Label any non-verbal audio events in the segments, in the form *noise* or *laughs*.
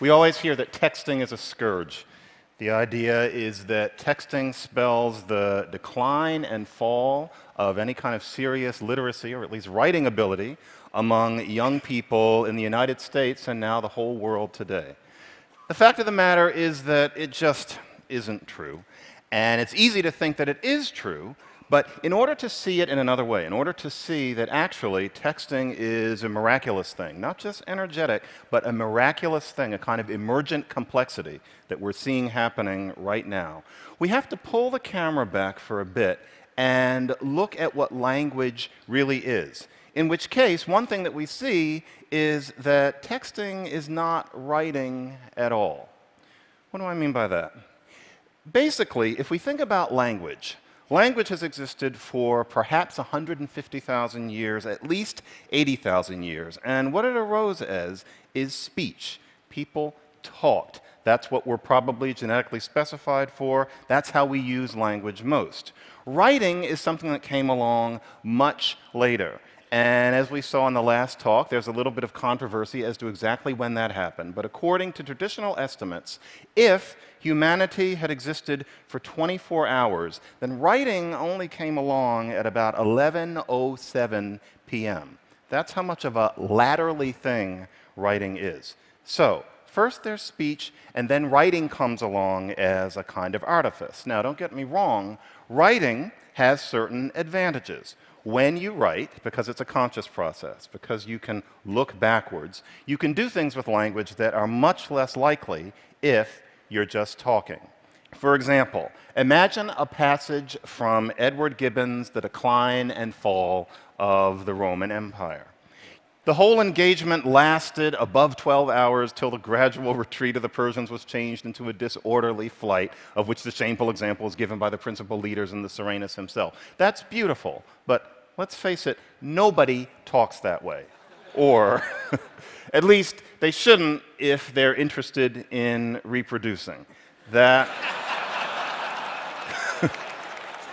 We always hear that texting is a scourge. The idea is that texting spells the decline and fall of any kind of serious literacy, or at least writing ability, among young people in the United States and now the whole world today. The fact of the matter is that it just isn't true. And it's easy to think that it is true but in order to see it in another way, in order to see that actually texting is a miraculous thing, not just energetic, but a miraculous thing, a kind of emergent complexity that we're seeing happening right now, we have to pull the camera back for a bit and look at what language really is. In which case, one thing that we see is that texting is not writing at all. What do I mean by that? Basically, if we think about language, Language has existed for perhaps 150,000 years, at least 80,000 years. And what it arose as is speech. People talked. That's what we're probably genetically specified for. That's how we use language most. Writing is something that came along much later. And as we saw in the last talk, there's a little bit of controversy as to exactly when that happened. But according to traditional estimates, if humanity had existed for 24 hours, then writing only came along at about 11:07 p.m. That's how much of a latterly thing writing is. So, first there's speech, and then writing comes along as a kind of artifice. Now, don't get me wrong, writing has certain advantages when you write, because it's a conscious process, because you can look backwards, you can do things with language that are much less likely if you're just talking. For example, imagine a passage from Edward Gibbon's The Decline and Fall of the Roman Empire. The whole engagement lasted above 12 hours till the gradual retreat of the Persians was changed into a disorderly flight, of which the shameful example is given by the principal leaders and the Surenas himself. That's beautiful, but let's face it, nobody talks that way. Or, *laughs* at least, they shouldn't if they're interested in reproducing. That *laughs*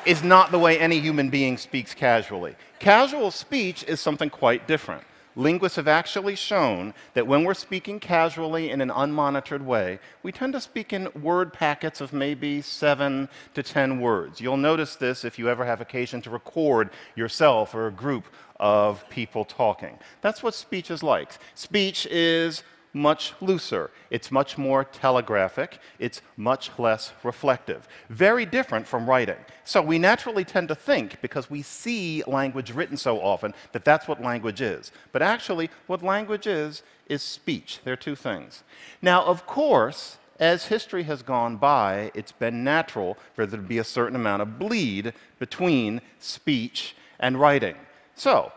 is not the way any human being speaks casually. Casual speech is something quite different linguists have actually shown that when we're speaking casually in an unmonitored way, we tend to speak in word packets of maybe seven to ten words. You'll notice this if you ever have occasion to record yourself or a group of people talking. That's what speech is like. Speech is much looser. It's much more telegraphic. It's much less reflective. Very different from writing. So we naturally tend to think, because we see language written so often, that that's what language is. But actually, what language is, is speech. They're two things. Now, of course, as history has gone by, it's been natural for there to be a certain amount of bleed between speech and writing. So,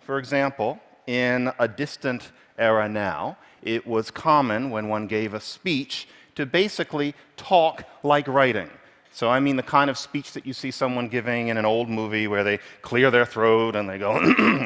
for example, in a distant era now, it was common when one gave a speech to basically talk like writing. So, I mean the kind of speech that you see someone giving in an old movie where they clear their throat and they go,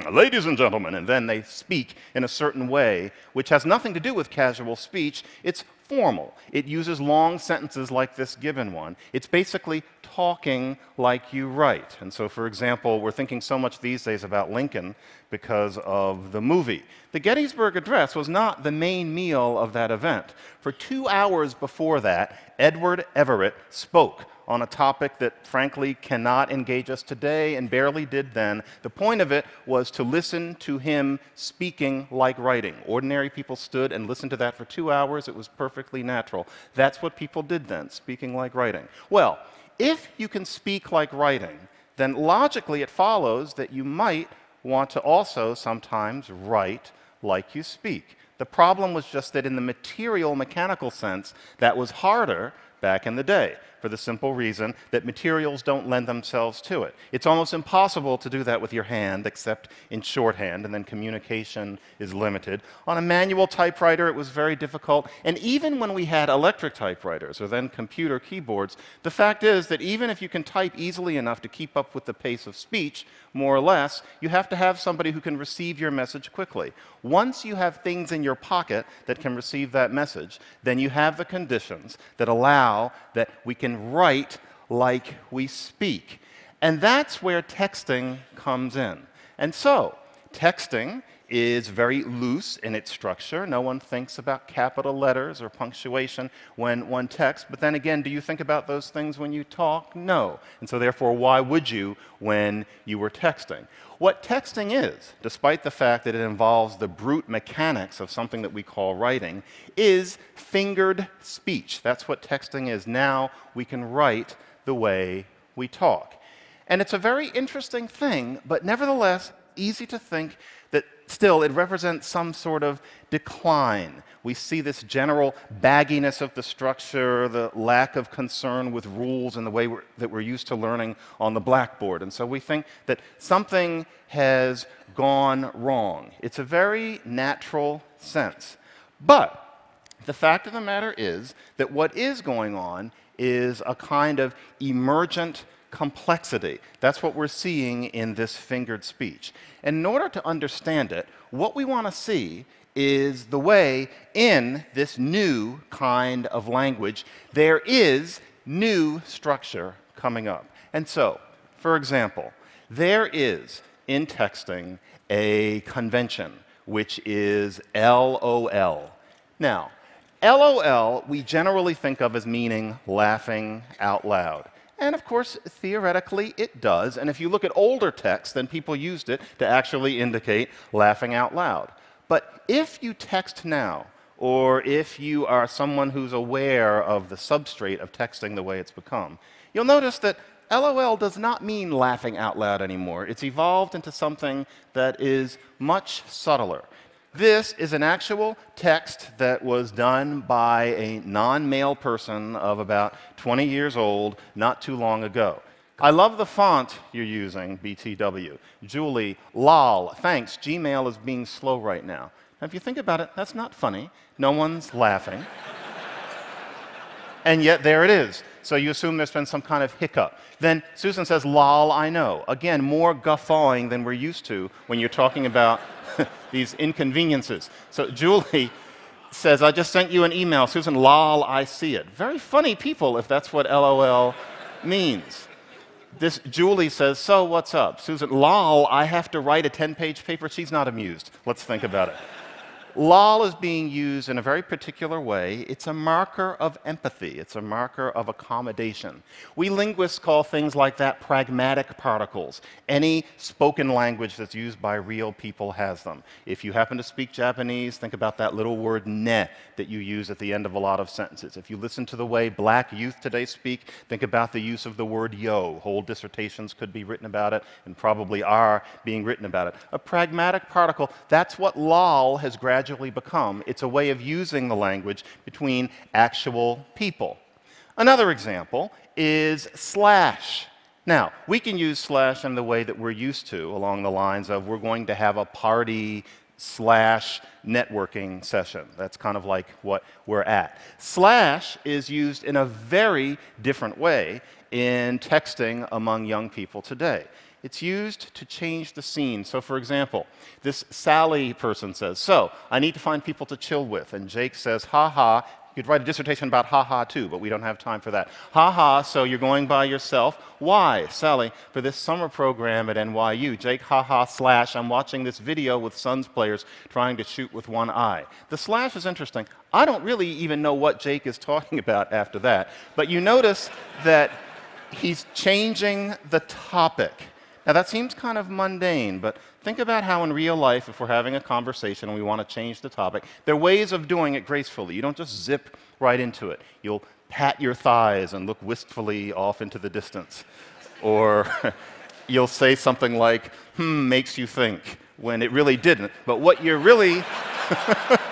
*clears throat* ladies and gentlemen, and then they speak in a certain way, which has nothing to do with casual speech. It's formal. It uses long sentences like this given one. It's basically talking like you write. And so, for example, we're thinking so much these days about Lincoln because of the movie. The Gettysburg Address was not the main meal of that event. For two hours before that, Edward Everett spoke on a topic that frankly cannot engage us today and barely did then. The point of it was to listen to him speaking like writing. Ordinary people stood and listened to that for two hours. It was perfectly natural. That's what people did then, speaking like writing. Well, if you can speak like writing, then logically it follows that you might want to also sometimes write like you speak. The problem was just that in the material mechanical sense, that was harder back in the day for the simple reason that materials don't lend themselves to it. It's almost impossible to do that with your hand except in shorthand, and then communication is limited. On a manual typewriter, it was very difficult. And even when we had electric typewriters or then computer keyboards, the fact is that even if you can type easily enough to keep up with the pace of speech, more or less, you have to have somebody who can receive your message quickly. Once you have things in your pocket that can receive that message, then you have the conditions that allow that we can write like we speak. And that's where texting comes in. And so, texting is very loose in its structure. No one thinks about capital letters or punctuation when one texts. But then again, do you think about those things when you talk? No. And so, therefore, why would you when you were texting? What texting is, despite the fact that it involves the brute mechanics of something that we call writing, is fingered speech. That's what texting is. Now we can write the way we talk. And it's a very interesting thing, but nevertheless, easy to think that still it represents some sort of decline. We see this general bagginess of the structure, the lack of concern with rules and the way we're, that we're used to learning on the blackboard. And so we think that something has gone wrong. It's a very natural sense. But the fact of the matter is that what is going on is a kind of emergent complexity. That's what we're seeing in this fingered speech. And in order to understand it, what we want to see is the way in this new kind of language there is new structure coming up. And so, for example, there is in texting a convention which is LOL. Now, LOL we generally think of as meaning laughing out loud. And of course, theoretically, it does. And if you look at older texts, then people used it to actually indicate laughing out loud. But if you text now, or if you are someone who's aware of the substrate of texting the way it's become, you'll notice that LOL does not mean laughing out loud anymore. It's evolved into something that is much subtler. This is an actual text that was done by a non male person of about 20 years old not too long ago. I love the font you're using, BTW. Julie, lol, thanks. Gmail is being slow right now. Now, if you think about it, that's not funny. No one's laughing. And yet, there it is. So you assume there's been some kind of hiccup. Then Susan says, lol, I know. Again, more guffawing than we're used to when you're talking about *laughs* these inconveniences. So Julie *laughs* says, I just sent you an email. Susan, lol, I see it. Very funny people if that's what LOL *laughs* means. This Julie says, So what's up? Susan, lol, I have to write a 10 page paper. She's not amused. Let's think about it. Lol is being used in a very particular way. It's a marker of empathy, it's a marker of accommodation. We linguists call things like that pragmatic particles. Any spoken language that's used by real people has them. If you happen to speak Japanese, think about that little word ne that you use at the end of a lot of sentences. If you listen to the way black youth today speak, think about the use of the word yo. Whole dissertations could be written about it and probably are being written about it. A pragmatic particle, that's what lol has gradually gradually become. It's a way of using the language between actual people. Another example is slash. Now, we can use slash in the way that we're used to, along the lines of we're going to have a party slash networking session. That's kind of like what we're at. Slash is used in a very different way in texting among young people today. It's used to change the scene. So, for example, this Sally person says, So, I need to find people to chill with. And Jake says, Ha ha. You'd write a dissertation about ha ha too, but we don't have time for that. Ha ha, so you're going by yourself. Why? Sally, for this summer program at NYU. Jake, ha ha, slash, I'm watching this video with Suns players trying to shoot with one eye. The slash is interesting. I don't really even know what Jake is talking about after that, but you notice that he's changing the topic. Now, that seems kind of mundane, but think about how in real life, if we're having a conversation and we want to change the topic, there are ways of doing it gracefully. You don't just zip right into it. You'll pat your thighs and look wistfully off into the distance. Or *laughs* you'll say something like, hmm, makes you think, when it really didn't. But what you're really. *laughs*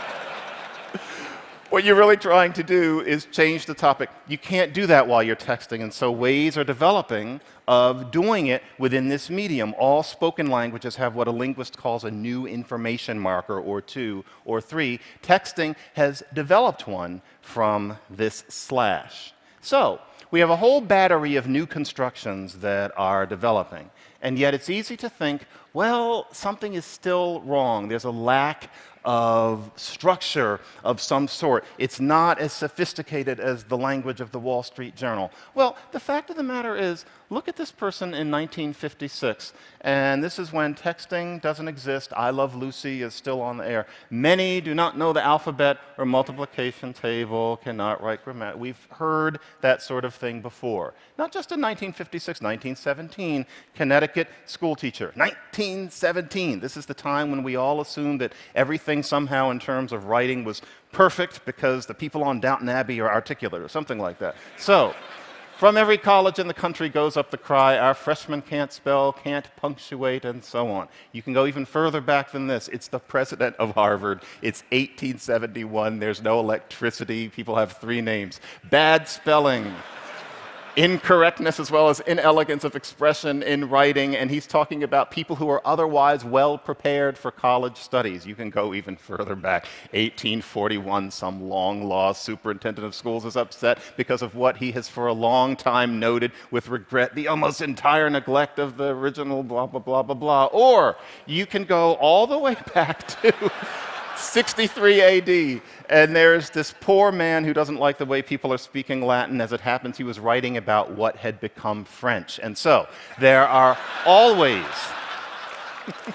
what you're really trying to do is change the topic. You can't do that while you're texting, and so ways are developing of doing it within this medium. All spoken languages have what a linguist calls a new information marker, or two, or three. Texting has developed one from this slash. So, we have a whole battery of new constructions that are developing. And yet it's easy to think, well, something is still wrong. There's a lack of structure of some sort. It's not as sophisticated as the language of the Wall Street Journal. Well, the fact of the matter is, look at this person in 1956, and this is when texting doesn't exist. I Love Lucy is still on the air. Many do not know the alphabet or multiplication table, cannot write grammar. We've heard that sort of thing before. Not just in 1956, 1917, Connecticut school teacher. 1917. This is the time when we all assumed that everything somehow in terms of writing was perfect because the people on Downton Abbey are articulate or something like that. So, from every college in the country goes up the cry our freshmen can't spell, can't punctuate, and so on. You can go even further back than this. It's the president of Harvard. It's 1871. There's no electricity. People have three names. Bad spelling incorrectness as well as inelegance of expression in writing, and he's talking about people who are otherwise well prepared for college studies. You can go even further back. 1841, some long lost superintendent of schools is upset because of what he has for a long time noted with regret the almost entire neglect of the original blah, blah, blah, blah, blah. Or you can go all the way *laughs* back to. 63 AD, and there's this poor man who doesn't like the way people are speaking Latin. As it happens, he was writing about what had become French. And so there are always. *laughs*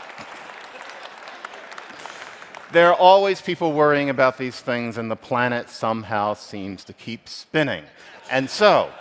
there are always people worrying about these things, and the planet somehow seems to keep spinning. And so,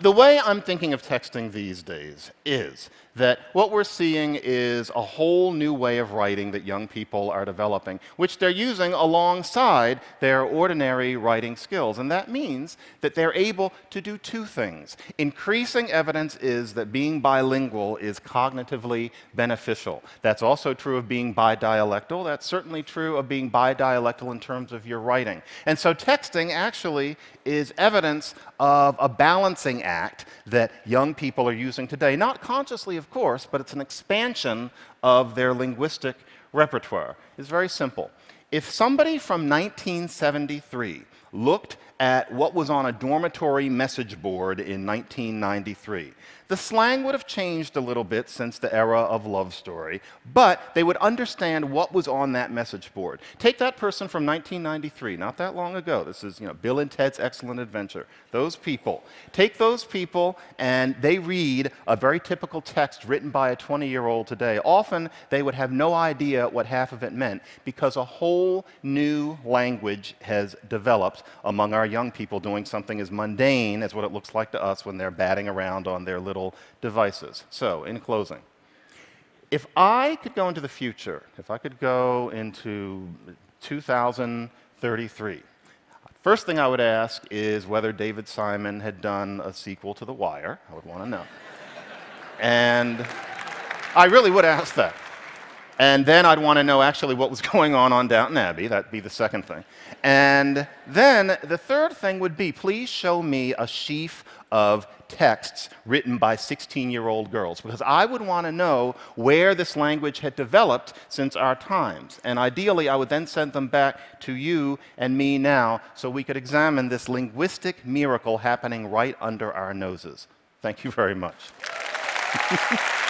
the way I'm thinking of texting these days is that what we're seeing is a whole new way of writing that young people are developing, which they're using alongside their ordinary writing skills. And that means that they're able to do two things. Increasing evidence is that being bilingual is cognitively beneficial. That's also true of being bidialectal. That's certainly true of being bidialectal in terms of your writing. And so texting actually is evidence of a balancing act that young people are using today, not consciously, of course, but it's an expansion of their linguistic repertoire. It's very simple. If somebody from 1973 looked at what was on a dormitory message board in 1993. The slang would have changed a little bit since the era of Love Story, but they would understand what was on that message board. Take that person from 1993, not that long ago. This is, you know, Bill and Ted's Excellent Adventure. Those people. Take those people and they read a very typical text written by a 20-year-old today. Often they would have no idea what half of it meant because a whole new language has developed among our young people doing something as mundane as what it looks like to us when they're batting around on their little devices. So, in closing, if I could go into the future, if I could go into 2033, first thing I would ask is whether David Simon had done a sequel to The Wire. I would want to know. and I really would ask that. And then I'd want to know actually what was *laughs* going on on Downton Abbey. That'd be the second thing. And then the third thing would be please show me a sheaf of texts written by 16 year old girls, because I would want to know where this language had developed since our times. And ideally, I would then send them back to you and me now so we could examine this linguistic miracle happening right under our noses. Thank you very much. *laughs*